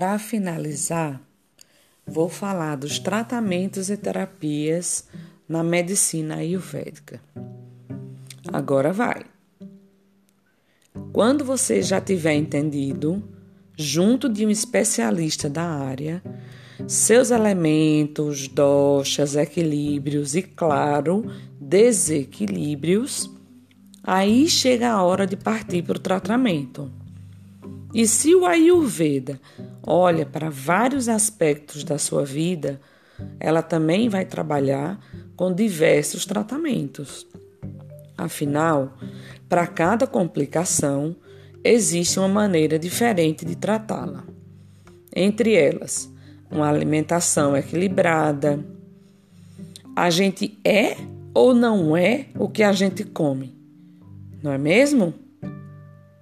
Para finalizar, vou falar dos tratamentos e terapias na medicina ayurvédica. Agora vai. Quando você já tiver entendido, junto de um especialista da área, seus elementos, doshas, equilíbrios e, claro, desequilíbrios, aí chega a hora de partir para o tratamento. E se o Ayurveda olha para vários aspectos da sua vida, ela também vai trabalhar com diversos tratamentos. Afinal, para cada complicação, existe uma maneira diferente de tratá-la. Entre elas, uma alimentação equilibrada. A gente é ou não é o que a gente come, não é mesmo?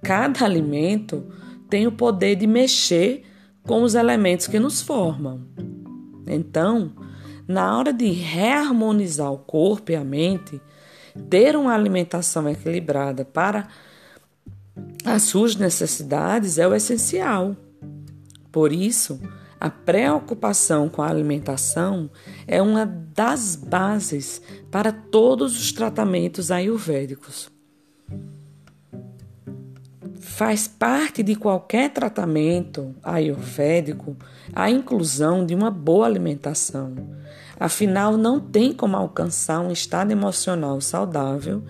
Cada alimento tem o poder de mexer com os elementos que nos formam. Então, na hora de reharmonizar o corpo e a mente, ter uma alimentação equilibrada para as suas necessidades é o essencial. Por isso, a preocupação com a alimentação é uma das bases para todos os tratamentos ayurvédicos. Faz parte de qualquer tratamento ayurvédico a inclusão de uma boa alimentação. Afinal, não tem como alcançar um estado emocional saudável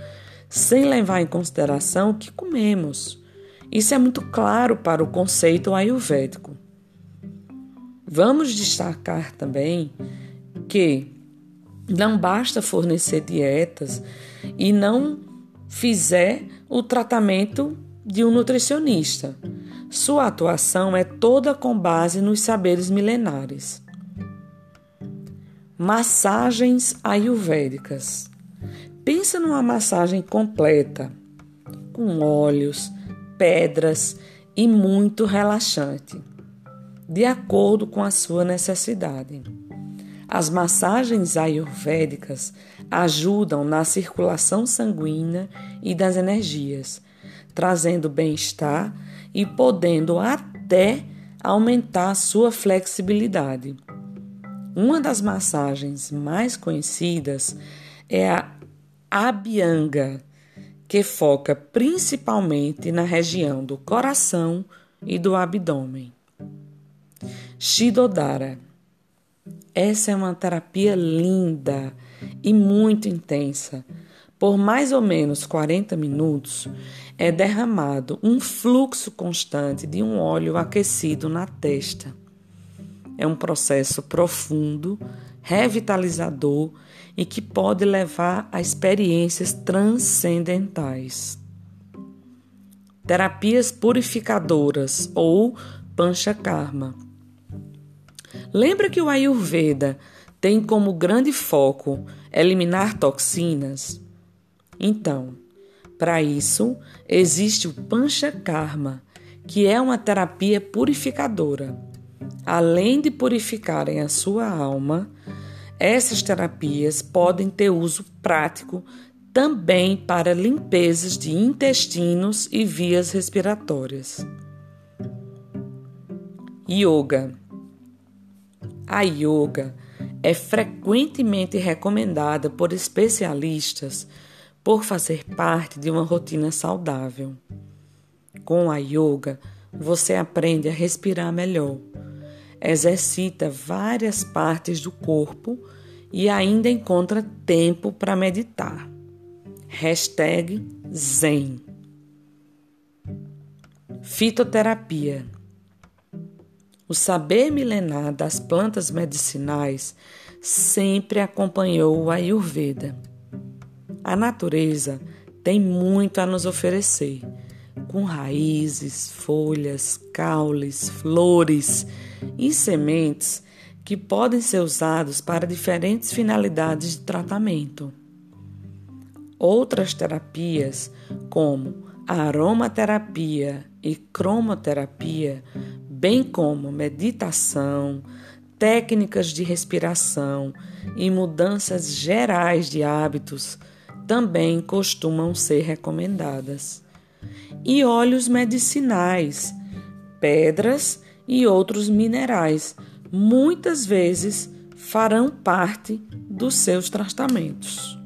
sem levar em consideração o que comemos. Isso é muito claro para o conceito ayurvédico. Vamos destacar também que não basta fornecer dietas e não fizer o tratamento de um nutricionista. Sua atuação é toda com base nos saberes milenares. Massagens ayurvédicas. Pensa numa massagem completa, com óleos, pedras e muito relaxante, de acordo com a sua necessidade. As massagens ayurvédicas ajudam na circulação sanguínea e das energias, trazendo bem-estar e podendo até aumentar sua flexibilidade. Uma das massagens mais conhecidas é a Abhyanga, que foca principalmente na região do coração e do abdômen. Shidodara. Essa é uma terapia linda e muito intensa. Por mais ou menos 40 minutos, é derramado um fluxo constante de um óleo aquecido na testa. É um processo profundo, revitalizador e que pode levar a experiências transcendentais. Terapias purificadoras ou panchakarma. Lembra que o Ayurveda tem como grande foco eliminar toxinas? Então, para isso, existe o panchakarma, que é uma terapia purificadora. Além de purificarem a sua alma, essas terapias podem ter uso prático também para limpezas de intestinos e vias respiratórias. Yoga. A yoga é frequentemente recomendada por especialistas por fazer parte de uma rotina saudável. Com a yoga, você aprende a respirar melhor exercita várias partes do corpo e ainda encontra tempo para meditar. Hashtag Zen. Fitoterapia. O saber milenar das plantas medicinais sempre acompanhou o Ayurveda. A natureza tem muito a nos oferecer, com raízes, folhas, caules, flores e sementes que podem ser usados para diferentes finalidades de tratamento. Outras terapias, como a aromaterapia e cromoterapia, bem como meditação, técnicas de respiração e mudanças gerais de hábitos, também costumam ser recomendadas. E óleos medicinais, pedras e outros minerais, muitas vezes farão parte dos seus tratamentos.